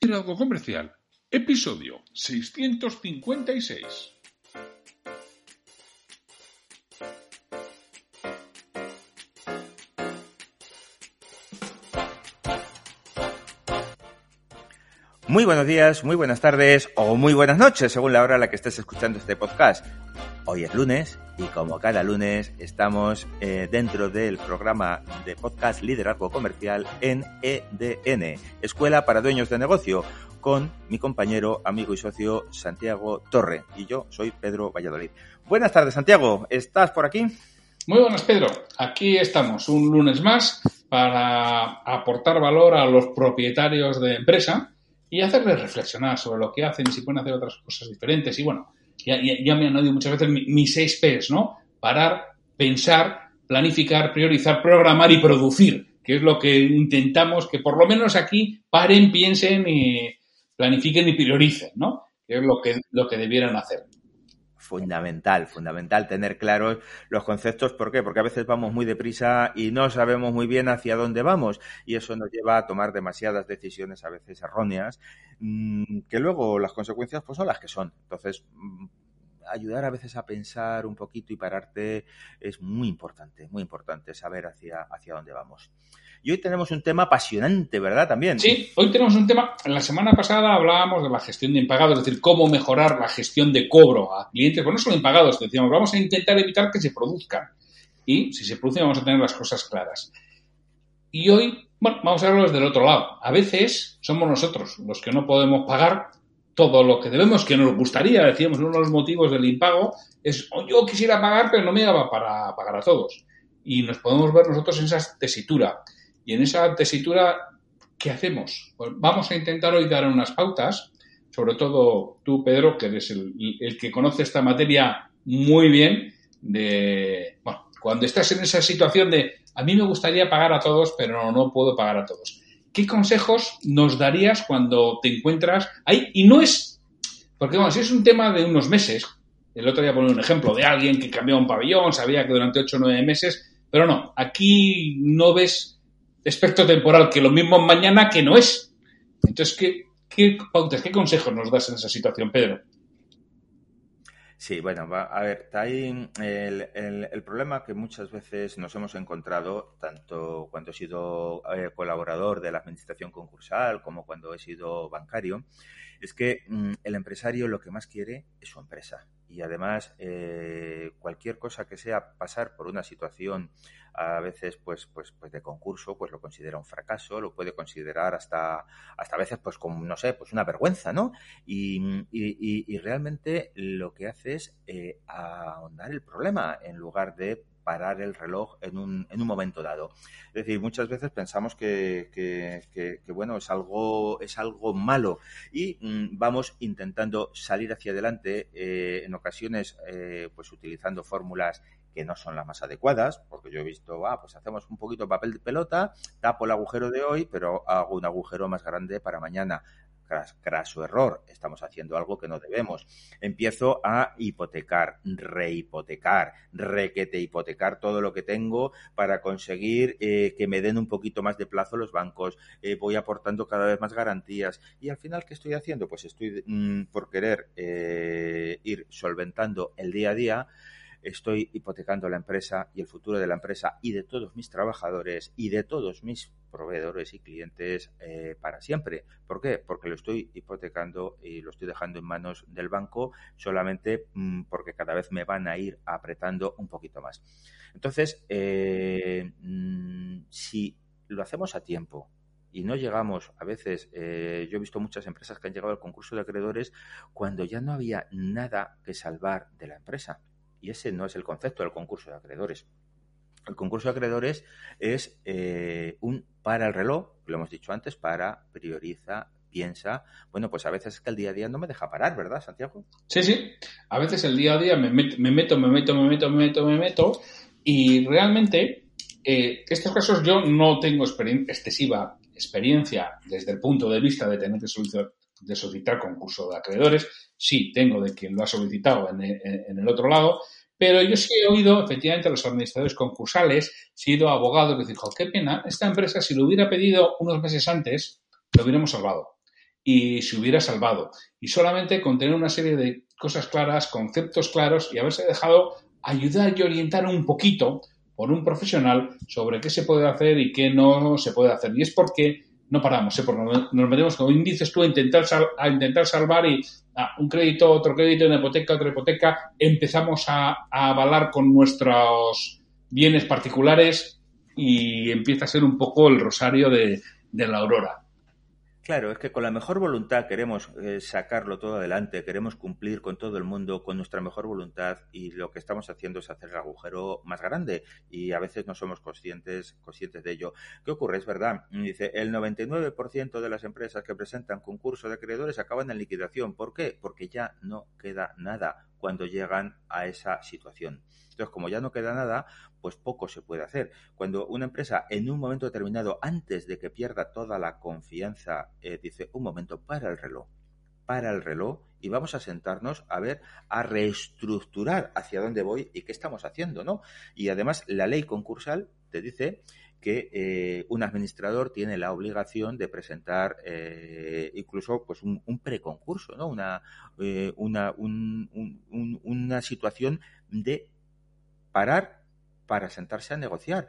Liderazgo Comercial, episodio 656. Muy buenos días, muy buenas tardes o muy buenas noches, según la hora a la que estés escuchando este podcast. Hoy es lunes y como cada lunes estamos eh, dentro del programa de podcast Liderazgo Comercial en EDN, Escuela para Dueños de Negocio, con mi compañero, amigo y socio Santiago Torre. Y yo soy Pedro Valladolid. Buenas tardes, Santiago. ¿Estás por aquí? Muy buenas, Pedro. Aquí estamos un lunes más para aportar valor a los propietarios de empresa y hacerles reflexionar sobre lo que hacen y si pueden hacer otras cosas diferentes. Y bueno, ya, me han oído muchas veces mis seis P's, ¿no? Parar, pensar, planificar, priorizar, programar y producir, que es lo que intentamos que por lo menos aquí paren, piensen y planifiquen y prioricen, ¿no? Que es lo que, lo que debieran hacer fundamental, fundamental tener claros los conceptos. ¿Por qué? Porque a veces vamos muy deprisa y no sabemos muy bien hacia dónde vamos y eso nos lleva a tomar demasiadas decisiones, a veces erróneas, mm, que luego las consecuencias pues son las que son. Entonces, mm, ayudar a veces a pensar un poquito y pararte es muy importante, muy importante saber hacia, hacia dónde vamos. Y hoy tenemos un tema apasionante, ¿verdad? También. Sí, hoy tenemos un tema. La semana pasada hablábamos de la gestión de impagados, es decir, cómo mejorar la gestión de cobro a clientes, bueno, no solo impagados, decíamos, vamos a intentar evitar que se produzcan. Y si se producen, vamos a tener las cosas claras. Y hoy, bueno, vamos a verlo desde el otro lado. A veces somos nosotros los que no podemos pagar todo lo que debemos, que nos gustaría, decíamos, uno de los motivos del impago es, oh, yo quisiera pagar, pero no me daba para pagar a todos. Y nos podemos ver nosotros en esa tesitura. Y en esa tesitura, ¿qué hacemos? Pues vamos a intentar hoy dar unas pautas, sobre todo tú, Pedro, que eres el, que conoce esta materia muy bien, de, bueno, cuando estás en esa situación de, a mí me gustaría pagar a todos, pero no puedo pagar a todos. ¿Qué consejos nos darías cuando te encuentras ahí? Y no es, porque bueno, si es un tema de unos meses, el otro día ponía un ejemplo de alguien que cambió un pabellón, sabía que durante 8 o 9 meses, pero no, aquí no ves experto temporal, que lo mismo mañana que no es. Entonces, ¿qué, qué pautas, qué consejos nos das en esa situación, Pedro? Sí, bueno, a ver, está ahí el, el, problema que muchas veces nos hemos encontrado, tanto cuando he sido eh, colaborador de la administración concursal como cuando he sido bancario, es que mm, el empresario lo que más quiere es su empresa. Y además, eh, cualquier cosa que sea pasar por una situación a veces pues, pues, pues de concurso, pues lo considera un fracaso, lo puede considerar hasta, hasta a veces pues como, no sé, pues una vergüenza, ¿no? Y, y, realmente lo que hace es eh, ahondar el problema en lugar de parar el reloj en un, en un momento dado. Es decir, muchas veces pensamos que, que, bueno, es algo, es algo malo y mm, vamos intentando salir hacia adelante, eh, en ocasiones eh, pues utilizando fórmulas que no son las más adecuadas, porque yo he visto, ah, pues hacemos un poquito de papel de pelota, tapo el agujero de hoy, pero hago un agujero más grande para mañana craso error, estamos haciendo algo que no debemos. Empiezo a hipotecar, rehipotecar, requete hipotecar todo lo que tengo para conseguir eh, que me den un poquito más de plazo los bancos. Eh, voy aportando cada vez más garantías. Y al final, ¿qué estoy haciendo? Pues estoy mm, por querer eh, ir solventando el día a día estoy hipotecando la empresa y el futuro de la empresa y de todos mis trabajadores y de todos mis proveedores y clientes eh, para siempre. ¿Por qué? Porque lo estoy hipotecando y lo estoy dejando en manos del banco solamente mm, porque cada vez me van a ir apretando un poquito más. Entonces, eh, mm, si lo hacemos a tiempo, y no llegamos, a veces, eh, yo he visto muchas empresas que han llegado al concurso de acreedores cuando ya no había nada que salvar de la empresa. Y ese no es el concepto del concurso de acreedores. El concurso de acreedores es eh, un para el reloj, lo hemos dicho antes, para, prioriza, piensa. Bueno, pues a veces es que el día a día no me deja parar, ¿verdad, Santiago? Sí, sí. A veces el día a día me, meto, me meto, me meto, me meto, me meto, me meto. Y realmente, eh, estos casos yo no tengo excesiva experiencia desde el punto de vista de tener que solicitar, de solicitar concurso de acreedores. Sí, tengo de quien lo ha solicitado en, el otro lado, pero yo sí he oído, efectivamente, a los administradores concursales, he sido abogados, que dicen, qué pena, esta empresa, si lo hubiera pedido unos meses antes, lo hubiéramos salvado. y se hubiera salvado. Y solamente con tener una serie de cosas claras, conceptos claros y haberse dejado ayudar y orientar un poquito por un profesional sobre qué se puede hacer y qué no se puede hacer. Y es porque no paramos, ¿eh? porque nos metemos, como dices tú, a intentar, a intentar salvar y ah, un crédito, otro crédito, una hipoteca, otra hipoteca, empezamos a, avalar con nuestros bienes particulares y empieza a ser un poco el rosario de la aurora. Claro, es que con la mejor voluntad queremos eh, sacarlo todo adelante, queremos cumplir con todo el mundo con nuestra mejor voluntad y lo que estamos haciendo es hacer el agujero más grande y a veces no somos conscientes, conscientes de ello. ¿Qué ocurre? Es verdad, dice, el 99% de las empresas que presentan concurso de acreedores acaban en liquidación. ¿Por qué? Porque ya no queda nada cuando llegan a esa situación. Entonces, como ya no queda nada, pues poco se puede hacer. Cuando una empresa en un momento determinado, antes de que pierda toda la confianza, eh, dice, un momento, para el reloj, para el reloj y vamos a sentarnos a ver, a reestructurar hacia dónde voy y qué estamos haciendo, ¿no? Y además la ley concursal te dice que eh, un administrador tiene la obligación de presentar eh, incluso pues un, preconcurso, ¿no? Una, una, una situación de parar para sentarse a negociar.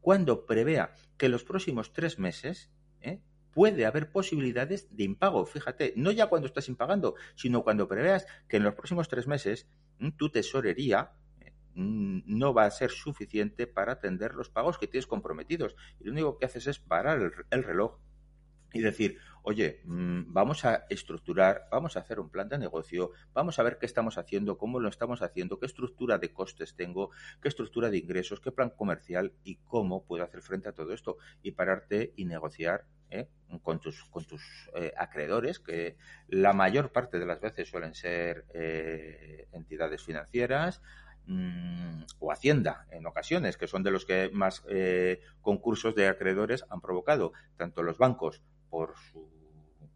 Cuando prevea que en los próximos tres meses ¿eh? puede haber posibilidades de impago. Fíjate, no ya cuando estás impagando, sino cuando preveas que en los próximos tres meses tu tesorería ¿eh? No va a ser suficiente para atender los pagos que tienes comprometidos. Y lo único que haces es parar el reloj y decir, oye, mm, vamos a estructurar, vamos a hacer un plan de negocio, vamos a ver qué estamos haciendo, cómo lo estamos haciendo, qué estructura de costes tengo, qué estructura de ingresos, qué plan comercial y cómo puedo hacer frente a todo esto y pararte y negociar ¿eh? con tus, con tus eh, acreedores, que la mayor parte de las veces suelen ser eh, entidades financieras, mm, o Hacienda en ocasiones, que son de los que más concursos de acreedores han provocado, tanto los bancos por, su,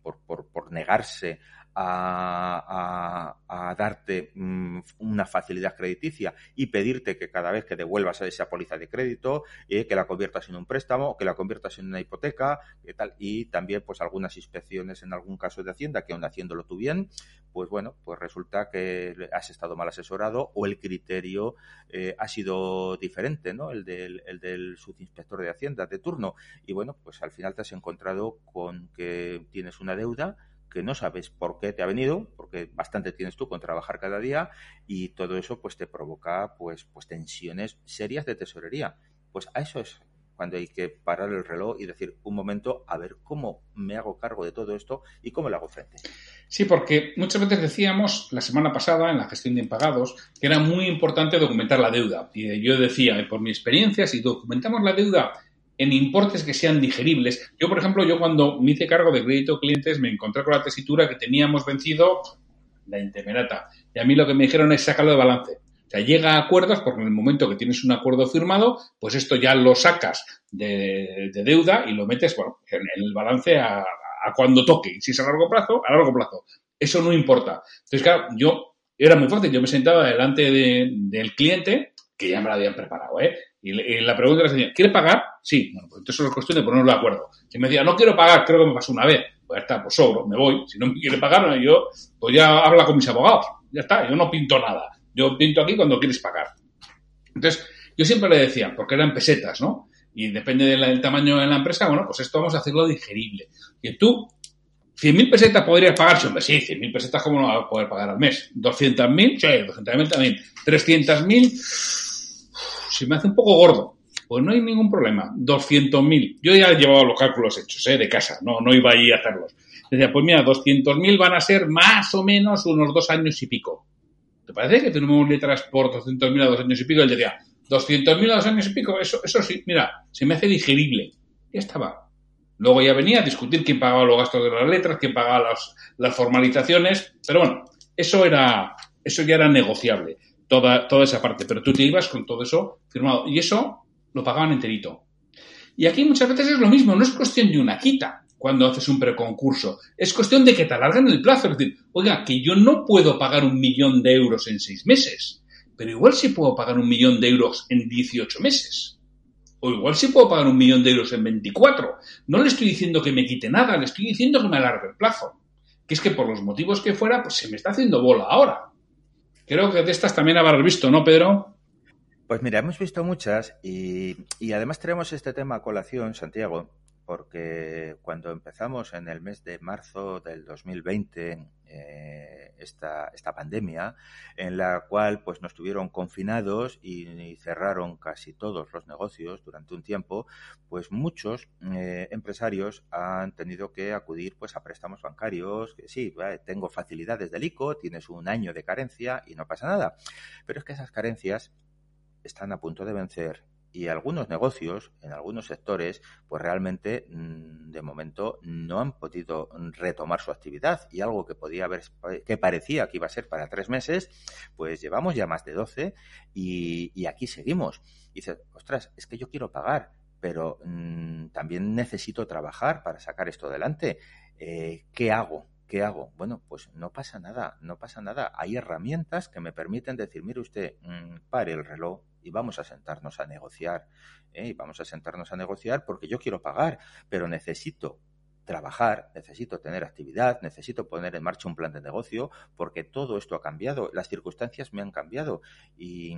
por, por, por negarse a, darte mm, una facilidad crediticia y pedirte que cada vez que devuelvas esa póliza de crédito, eh, que la conviertas en un préstamo, que la conviertas en una hipoteca, y tal, y también pues algunas inspecciones en algún caso de Hacienda, que aún haciéndolo tú bien, pues bueno, pues resulta que has estado mal asesorado o el criterio eh, ha sido diferente, ¿no? El del subinspector de Hacienda de turno. Y bueno, pues al final te has encontrado con que tienes una deuda que no sabes por qué te ha venido, porque bastante tienes tú con trabajar cada día y todo eso pues te provoca pues, pues tensiones serias de tesorería. Pues a eso es cuando hay que parar el reloj y decir un momento a ver cómo me hago cargo de todo esto y cómo le hago frente. Sí, porque muchas veces decíamos la semana pasada en la gestión de impagados que era muy importante documentar la deuda. Y yo decía, por mi experiencia, si documentamos la deuda en importes que sean digeribles. Yo, por ejemplo, yo cuando me hice cargo de crédito clientes me encontré con la tesitura que teníamos vencido la intemerata. Y a mí lo que me dijeron es sacarlo de balance. O sea, llega a acuerdos porque en el momento que tienes un acuerdo firmado, pues esto ya lo sacas de, deuda y lo metes bueno, en, el balance a, cuando toque. Si es a largo plazo, a largo plazo. Eso no importa. Entonces, claro, yo era muy fácil. Yo me sentaba delante del cliente, que ya me lo habían preparado, ¿eh? Y, la pregunta era señora, ¿quiere pagar? Sí. Bueno, pues entonces es cuestión de ponernos de acuerdo. Si me decía, no quiero pagar, creo que me pasó una vez. Pues ya está, pues sobro, me voy. Si no me quiere pagar, yo, pues ya habla con mis abogados. Ya está, yo no pinto nada. Yo pinto aquí cuando quieres pagar. Entonces, yo siempre le decía, porque eran pesetas, ¿no? Y depende del, tamaño de la empresa, bueno, pues esto vamos a hacerlo digerible. Que tú, 100.000 pesetas podrías pagar, hombre, sí, 100.000 pesetas, ¿cómo no vas a poder pagar al mes? ¿200.000? Sí, 200.000 también. ¿300.000? Se me hace un poco gordo. Pues no hay ningún problema. 200.000. Yo ya he llevado los cálculos hechos, ¿eh? De casa. No, no iba ahí a hacerlos. Decía, pues mira, 200.000 van a ser más o menos unos dos años y pico. ¿Te parece que tenemos letras por 200.000 a dos años y pico? Él decía, 200.000 a dos años y pico, eso, eso sí, mira, se me hace digerible. Ya estaba. Luego ya venía a discutir quién pagaba los gastos de las letras, quién pagaba las, las formalizaciones, pero bueno, eso era, eso ya era negociable toda, toda esa parte, pero tú te ibas con todo eso firmado y eso lo pagaban enterito. Y aquí muchas veces es lo mismo, no es cuestión de una quita cuando haces un preconcurso, es cuestión de que te alargan el plazo, es decir, oiga, que yo no puedo pagar un millón de euros en seis meses, pero igual sí puedo pagar un millón de euros en 18 meses. O igual sí puedo pagar un millón de euros en 24. No le estoy diciendo que me quite nada, le estoy diciendo que me alargue el plazo. Que es que por los motivos que fuera, pues se me está haciendo bola ahora. Creo que de estas también habrás visto, ¿no, Pedro? Pues mira, hemos visto muchas y, y además tenemos este tema a colación, Santiago, porque cuando empezamos en el mes de marzo del 2020 eh, esta, esta pandemia, en la cual pues nos tuvieron confinados y, cerraron casi todos los negocios durante un tiempo, pues muchos eh, empresarios han tenido que acudir pues a préstamos bancarios, que sí, tengo facilidades del ICO, tienes un año de carencia y no pasa nada. Pero es que esas carencias están a punto de vencer y algunos negocios, en algunos sectores, pues realmente mm, de momento no han podido retomar su actividad y algo que podía haber, que parecía que iba a ser para tres meses, pues llevamos ya más de doce y, aquí seguimos. Y ostras, es que yo quiero pagar, pero mm, también necesito trabajar para sacar esto adelante. Eh, ¿Qué hago? ¿Qué hago? Bueno, pues no pasa nada, no pasa nada. Hay herramientas que me permiten decir, mire usted, mm, pare el reloj y vamos a sentarnos a negociar. ¿eh? Y vamos a sentarnos a negociar porque yo quiero pagar, pero necesito trabajar, necesito tener actividad, necesito poner en marcha un plan de negocio, porque todo esto ha cambiado, las circunstancias me han cambiado y,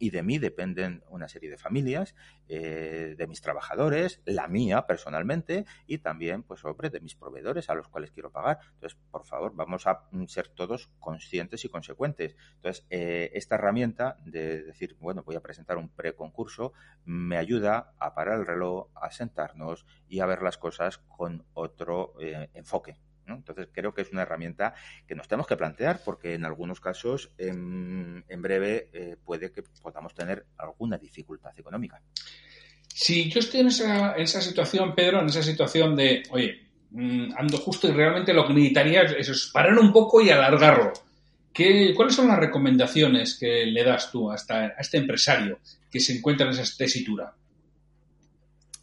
de mí dependen una serie de familias, eh, de mis trabajadores, la mía personalmente y también, pues, sobre de mis proveedores a los cuales quiero pagar. Entonces, por favor, vamos a ser todos conscientes y consecuentes. Entonces, eh, esta herramienta de decir, bueno, voy a presentar un preconcurso, me ayuda a parar el reloj, a sentarnos y a ver las cosas con otro eh, enfoque. Entonces creo que es una herramienta que nos tenemos que plantear porque en algunos casos en, breve eh, puede que podamos tener alguna dificultad económica. Si yo estoy en esa, situación, Pedro, en esa situación de, oye, mm, ando justo y realmente lo que necesitaría es, parar un poco y alargarlo. ¿Qué, ¿Cuáles son las recomendaciones que le das tú a este empresario que se encuentra en esa tesitura?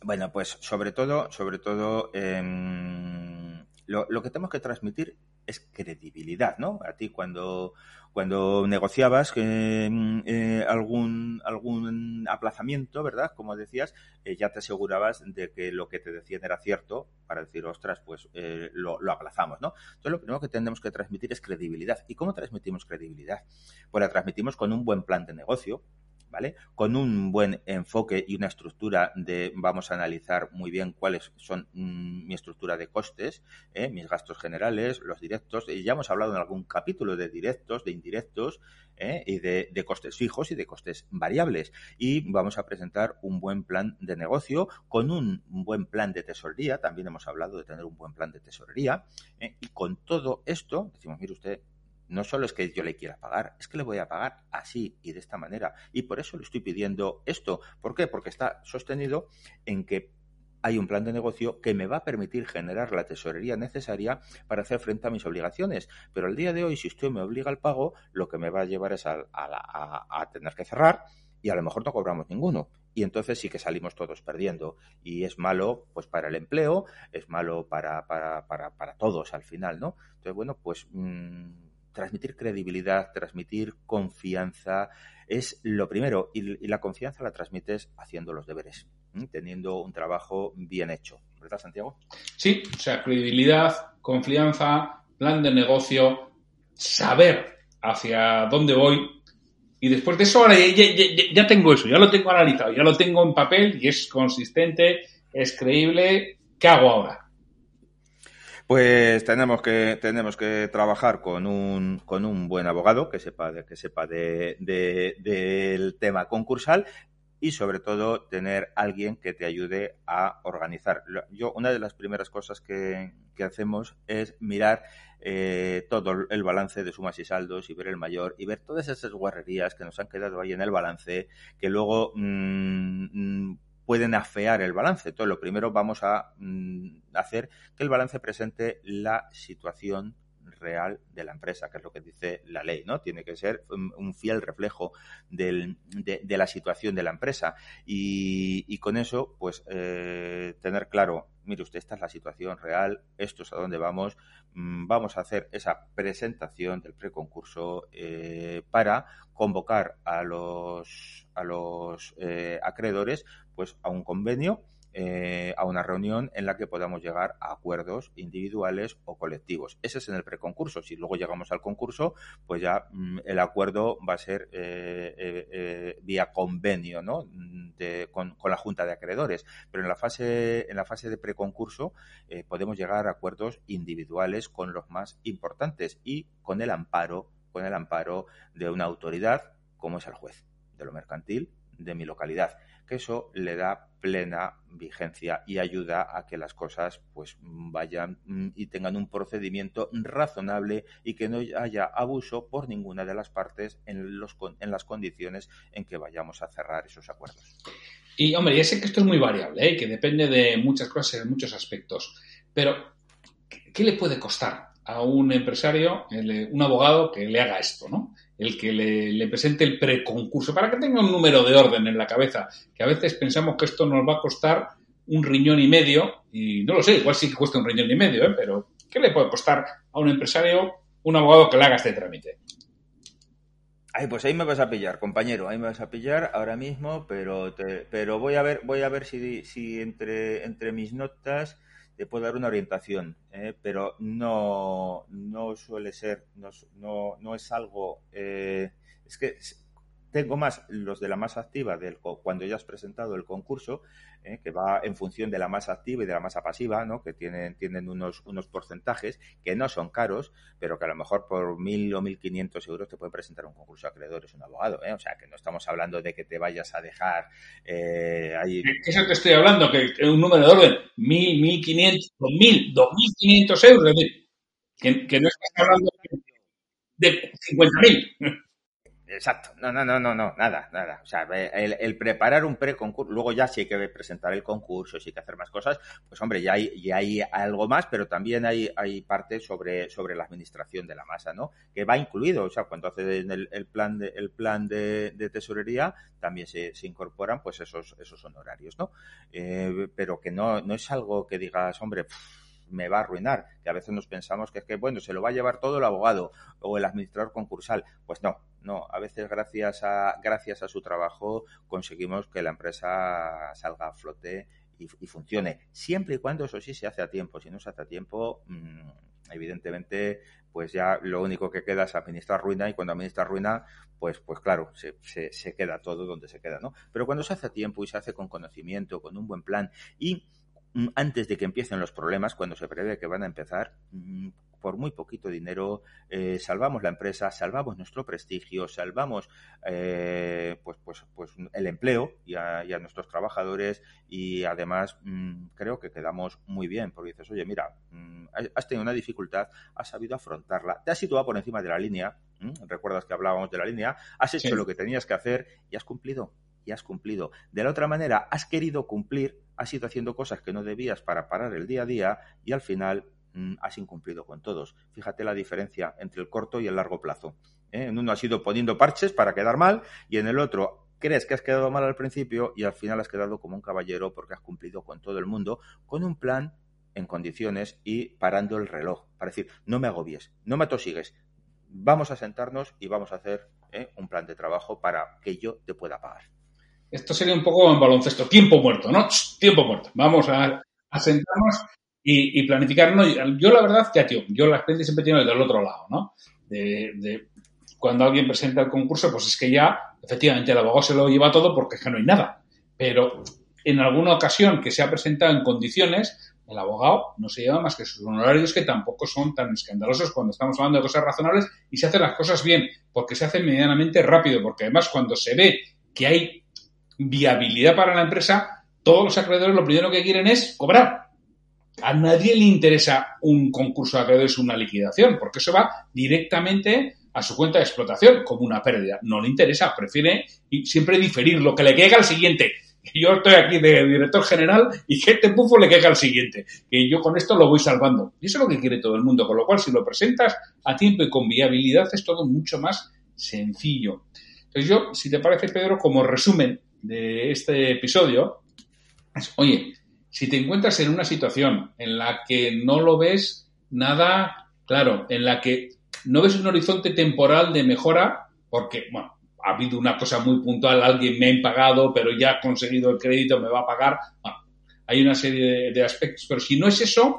Bueno, pues sobre todo, sobre todo, em, lo, que tenemos que transmitir es credibilidad, ¿no? A ti cuando, cuando negociabas em, eh, algún, algún aplazamiento, ¿verdad? Como decías, eh, ya te asegurabas de que lo que te decían era cierto para decir, ostras, pues eh, lo, lo, aplazamos, ¿no? Entonces lo primero que tenemos que transmitir es credibilidad. ¿Y cómo transmitimos credibilidad? Pues la transmitimos con un buen plan de negocio, ¿vale? Con un buen enfoque y una estructura de vamos a analizar muy bien cuáles son mm, mi estructura de costes, ¿eh? mis gastos generales, los directos. Y ya hemos hablado en algún capítulo de directos, de indirectos ¿eh? y de, costes fijos y de costes variables. Y vamos a presentar un buen plan de negocio con un buen plan de tesorería. También hemos hablado de tener un buen plan de tesorería. ¿eh? Y con todo esto, decimos, mire usted, no solo es que yo le quiera pagar, es que le voy a pagar así y de esta manera. Y por eso le estoy pidiendo esto. ¿Por qué? Porque está sostenido en que hay un plan de negocio que me va a permitir generar la tesorería necesaria para hacer frente a mis obligaciones. Pero al día de hoy, si usted me obliga al pago, lo que me va a llevar es a, tener que cerrar y a lo mejor no cobramos ninguno. Y entonces sí que salimos todos perdiendo. Y es malo pues para el empleo, es malo para, para, para, todos al final, ¿no? Entonces, bueno, pues... Mm, transmitir credibilidad, transmitir confianza es lo primero y, la confianza la transmites haciendo los deberes, teniendo un trabajo bien hecho. ¿Verdad, Santiago? Sí, o sea, credibilidad, confianza, plan de negocio, saber hacia dónde voy. Y después de eso, ahora ya, tengo eso, ya lo tengo analizado, ya lo tengo en papel y es consistente, es creíble. ¿Qué hago ahora? Pues tenemos que, tenemos que trabajar con un, con un buen abogado que sepa, de, que sepa de, del tema concursal y sobre todo tener alguien que te ayude a organizar. Yo, una de las primeras cosas que, que hacemos es mirar eh, todo el balance de sumas y saldos y ver el mayor y ver todas esas guarrerías que nos han quedado ahí en el balance que luego mm, mm, pueden afear el balance. Entonces, lo primero vamos a mm, hacer que el balance presente la situación real de la empresa, que es lo que dice la ley, ¿no? Tiene que ser un, fiel reflejo de, la situación de la empresa. Y, con eso, pues, eh, tener claro, mire usted, esta es la situación real, esto es a dónde vamos, mm, vamos a hacer esa presentación del preconcurso eh, para convocar a los, eh, acreedores pues a un convenio eh, a una reunión en la que podamos llegar a acuerdos individuales o colectivos. Ese es en el preconcurso. Si luego llegamos al concurso, pues ya mm, el acuerdo va a ser eh, eh, vía convenio, ¿no? con, la Junta de Acreedores. Pero en la fase, en la fase de preconcurso podemos llegar a acuerdos individuales con los más importantes y con el amparo, con el amparo de una autoridad como es el juez de lo mercantil de mi localidad que eso le da plena vigencia y ayuda a que las cosas pues vayan mm, y tengan un procedimiento razonable y que no haya abuso por ninguna de las partes en, los, en las condiciones en que vayamos a cerrar esos acuerdos. Y hombre, ya sé que esto es muy variable, ¿eh? que depende de muchas cosas en muchos aspectos, pero ¿qué le puede costar a un empresario, un abogado que le haga esto, ¿no? el que le, presente el preconcurso, para que tenga un número de orden en la cabeza, que a veces pensamos que esto nos va a costar un riñón y medio, y no lo sé, igual sí que cuesta un riñón y medio, ¿eh? pero ¿qué le puede costar a un empresario un abogado que le haga este trámite? Ay, pues ahí me vas a pillar, compañero, ahí me vas a pillar ahora mismo, pero pero voy a ver, voy a ver si, si entre, entre mis notas te puedo dar una orientación, ¿eh? pero no, no suele ser, no, no, no es algo, eh, es que tengo más los de la masa activa del, cuando ya has presentado el concurso, eh, que va en función de la masa activa y de la masa pasiva, ¿no? que tienen, tienen unos, unos porcentajes que no son caros, pero que a lo mejor por mil o mil quinientos euros te pueden presentar un concurso de acreedores, un abogado. ¿eh? O sea, que no estamos hablando de que te vayas a dejar eh, ahí. Eso te estoy hablando, que un número de orden, mil, mil quinientos, dos mil, dos mil quinientos euros, que, que no estás hablando de cincuenta mil. Exacto, no, no, no, no, no, nada, nada. O sea, el, preparar un preconcurso, luego ya sí hay que presentar el concurso, sí hay que hacer más cosas, pues hombre, ya hay, ya hay algo más, pero también hay, hay parte sobre, sobre la administración de la masa, ¿no? Que va incluido, o sea, cuando haces el, plan de, el plan de, tesorería, también se, se, incorporan pues esos, esos honorarios, ¿no? Eh, pero que no, no es algo que digas, hombre, me va a arruinar, que a veces nos pensamos que es que, bueno, se lo va a llevar todo el abogado o el administrador concursal. Pues no, no, a veces gracias a, gracias a su trabajo conseguimos que la empresa salga a flote y, funcione, siempre y cuando eso sí se hace a tiempo. Si no se hace a tiempo, mm, evidentemente, pues ya lo único que queda es administrar ruina y cuando administra ruina, pues, pues claro, se, se, se queda todo donde se queda, ¿no? Pero cuando se hace a tiempo y se hace con conocimiento, con un buen plan y antes de que empiecen los problemas, cuando se prevé que van a empezar, mm, por muy poquito dinero eh, salvamos la empresa, salvamos nuestro prestigio, salvamos eh, pues, pues, pues el empleo y a, nuestros trabajadores y además mm, creo que quedamos muy bien porque dices, oye, mira, has tenido una dificultad, has sabido afrontarla, te has situado por encima de la línea, recuerdas que hablábamos de la línea, has hecho lo que tenías que hacer y has cumplido y has cumplido. De la otra manera, has querido cumplir, has ido haciendo cosas que no debías para parar el día a día y al final mm, has incumplido con todos. Fíjate la diferencia entre el corto y el largo plazo. ¿eh? En uno has ido poniendo parches para quedar mal y en el otro crees que has quedado mal al principio y al final has quedado como un caballero porque has cumplido con todo el mundo con un plan en condiciones y parando el reloj para decir, no me agobies, no me atosigues, vamos a sentarnos y vamos a hacer ¿eh? un plan de trabajo para que yo te pueda pagar. Esto sería un poco en baloncesto, tiempo muerto, ¿no? tiempo muerto. Vamos a, sentarnos y, planificarnos. Yo, la verdad, ya, tío, yo la experiencia siempre tengo del otro lado, ¿no? De, cuando alguien presenta el concurso, pues es que ya, efectivamente, el abogado se lo lleva todo porque es que no hay nada. Pero en alguna ocasión que se ha presentado en condiciones, el abogado no se lleva más que sus honorarios que tampoco son tan escandalosos cuando estamos hablando de cosas razonables y se hacen las cosas bien, porque se hace medianamente rápido, porque además cuando se ve que hay viabilidad para la empresa, todos los acreedores lo primero que quieren es cobrar. A nadie le interesa un concurso de acreedores, una liquidación, porque eso va directamente a su cuenta de explotación como una pérdida. No le interesa, prefiere siempre diferir lo que le queda al siguiente. Yo estoy aquí de director general y que este pufo le queda al siguiente. Que yo con esto lo voy salvando. Y eso es lo que quiere todo el mundo. Con lo cual, si lo presentas a tiempo y con viabilidad, es todo mucho más sencillo. Entonces yo, si te parece, Pedro, como resumen de este episodio es, oye, si te encuentras en una situación en la que no lo ves nada claro, en la que no ves un horizonte temporal de mejora, porque, bueno, ha habido una cosa muy puntual, alguien me ha impagado, pero ya ha conseguido el crédito, me va a pagar. hay una serie de, aspectos, pero si no es eso,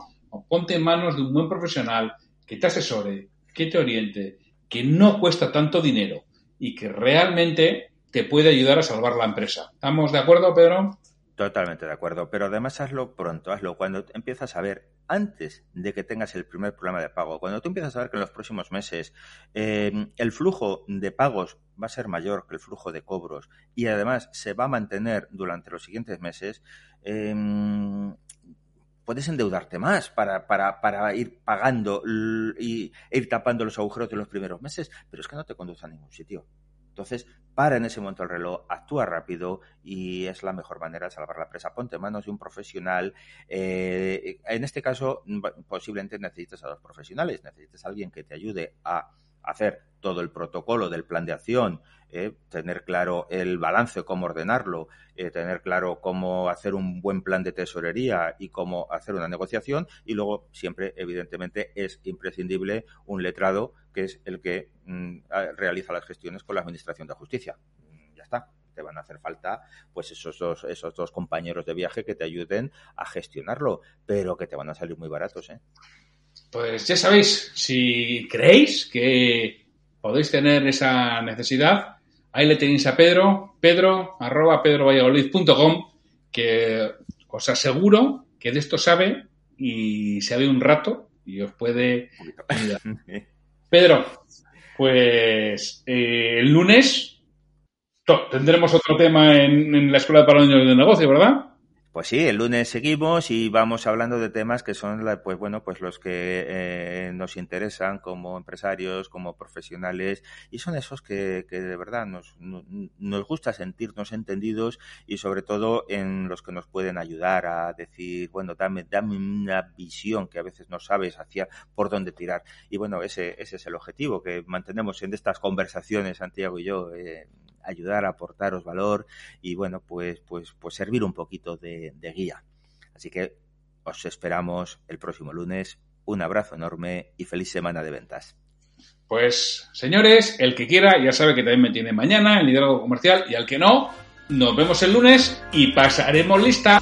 ponte en manos de un buen profesional que te asesore, que te oriente, que no cuesta tanto dinero y que realmente te puede ayudar a salvar la empresa. ¿Estamos de acuerdo, Pedro? Totalmente de acuerdo, pero además hazlo pronto, hazlo cuando empiezas a ver, antes de que tengas el primer problema de pago, cuando tú empiezas a ver que en los próximos meses em, el flujo de pagos va a ser mayor que el flujo de cobros y además se va a mantener durante los siguientes meses, em, puedes endeudarte más para, para, ir pagando y ir tapando los agujeros de los primeros meses, pero es que no te conduce a ningún sitio. Entonces, para en ese momento el reloj, actúa rápido y es la mejor manera de salvar la presa. Ponte en manos de un profesional. Eh, en este caso, posiblemente necesites a dos profesionales. Necesites a alguien que te ayude a hacer todo el protocolo del plan de acción, eh, tener claro el balance, cómo ordenarlo, eh, tener claro cómo hacer un buen plan de tesorería y cómo hacer una negociación. Y luego, siempre, evidentemente, es imprescindible un letrado que es el que mm, realiza las gestiones con la Administración de Justicia. Ya está te van a hacer falta pues esos dos, esos dos compañeros de viaje que te ayuden a gestionarlo, pero que te van a salir muy baratos, ¿eh? Pues ya sabéis, si creéis que podéis tener esa necesidad, ahí le tenéis a Pedro, pedro arroba pedrovalladolid.com, que os aseguro que de esto sabe y sabe un rato y os puede ayudar. Pedro, pues eh, el lunes tendremos otro tema en, la Escuela de Parlamentos de Negocio, ¿verdad? Pues sí, el lunes seguimos y vamos hablando de temas que son, pues bueno, pues los que eh, nos interesan como empresarios, como profesionales y son esos que, que de verdad nos, nos gusta sentirnos entendidos y sobre todo en los que nos pueden ayudar a decir, bueno, dame, dame una visión que a veces no sabes hacia por dónde tirar. Y bueno, ese, ese es el objetivo que mantenemos en estas conversaciones, Santiago y yo. Eh, ayudar a aportaros valor y bueno, pues, pues, pues servir un poquito de, guía. Así que os esperamos el próximo lunes. Un abrazo enorme y feliz semana de ventas. Pues, señores, el que quiera ya sabe que también me tiene mañana en liderazgo comercial y al que no, nos vemos el lunes y pasaremos lista.